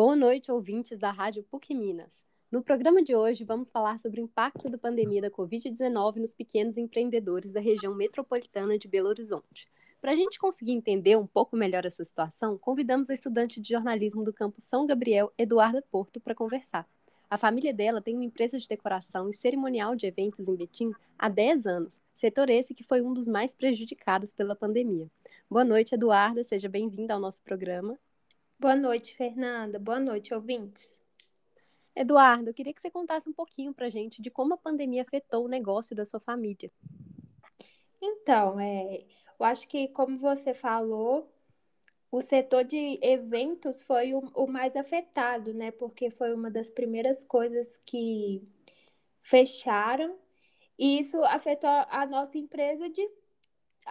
Boa noite, ouvintes da Rádio PUC Minas. No programa de hoje, vamos falar sobre o impacto da pandemia da Covid-19 nos pequenos empreendedores da região metropolitana de Belo Horizonte. Para a gente conseguir entender um pouco melhor essa situação, convidamos a estudante de jornalismo do campus São Gabriel, Eduarda Porto, para conversar. A família dela tem uma empresa de decoração e cerimonial de eventos em Betim há 10 anos, setor esse que foi um dos mais prejudicados pela pandemia. Boa noite, Eduarda, seja bem-vinda ao nosso programa. Boa noite, Fernanda. Boa noite, ouvintes. Eduardo, queria que você contasse um pouquinho para a gente de como a pandemia afetou o negócio da sua família. Então, é, eu acho que, como você falou, o setor de eventos foi o, o, mais afetado, né? Porque foi uma das primeiras coisas que fecharam, e isso afetou a nossa empresa de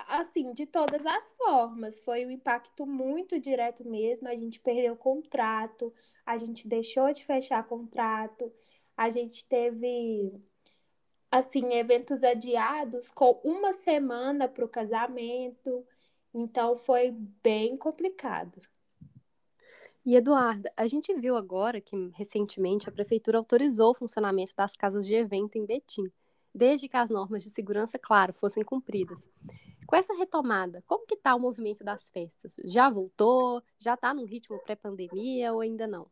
assim, de todas as formas. Foi um impacto muito direto mesmo. A gente perdeu contrato, a gente deixou de fechar contrato, a gente teve assim, eventos adiados com uma semana para o casamento. Então foi bem complicado. E Eduarda, a gente viu agora que recentemente a prefeitura autorizou o funcionamento das casas de evento em Betim, desde que as normas de segurança, claro, fossem cumpridas. Com essa retomada, como que está o movimento das festas? Já voltou? Já está num ritmo pré-pandemia ou ainda não?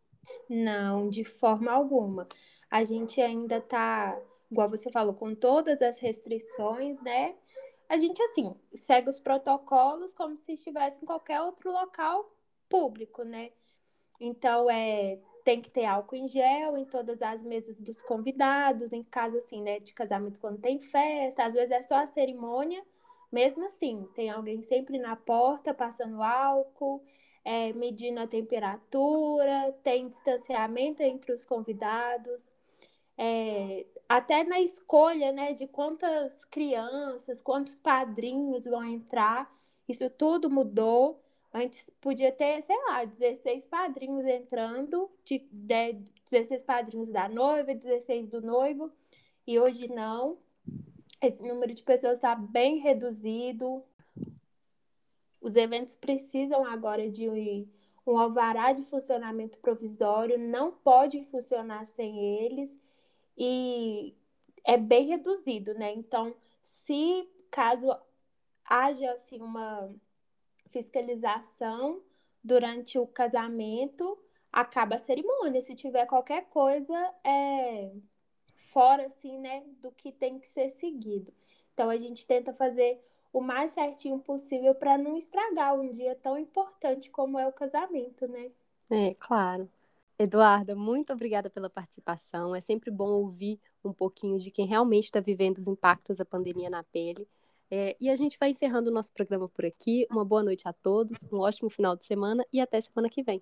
Não, de forma alguma. A gente ainda está, igual você falou, com todas as restrições, né? a gente, assim, segue os protocolos como se estivesse em qualquer outro local público, né? Então, é, tem que ter álcool em gel em todas as mesas dos convidados, em caso, assim, né, de casamento quando tem festa, às vezes é só a cerimônia, mesmo assim, tem alguém sempre na porta passando álcool, é, medindo a temperatura, tem distanciamento entre os convidados, é, até na escolha né, de quantas crianças, quantos padrinhos vão entrar, isso tudo mudou. Antes podia ter, sei lá, 16 padrinhos entrando, de, de 16 padrinhos da noiva, 16 do noivo, e hoje não. Esse número de pessoas está bem reduzido. Os eventos precisam agora de um alvará de funcionamento provisório, não pode funcionar sem eles e é bem reduzido, né? Então, se caso haja assim uma fiscalização durante o casamento, acaba a cerimônia. Se tiver qualquer coisa é fora assim, né, do que tem que ser seguido. Então a gente tenta fazer o mais certinho possível para não estragar um dia tão importante como é o casamento, né? É, claro. Eduarda, muito obrigada pela participação. É sempre bom ouvir um pouquinho de quem realmente está vivendo os impactos da pandemia na pele. É, e a gente vai encerrando o nosso programa por aqui. Uma boa noite a todos, um ótimo final de semana e até semana que vem.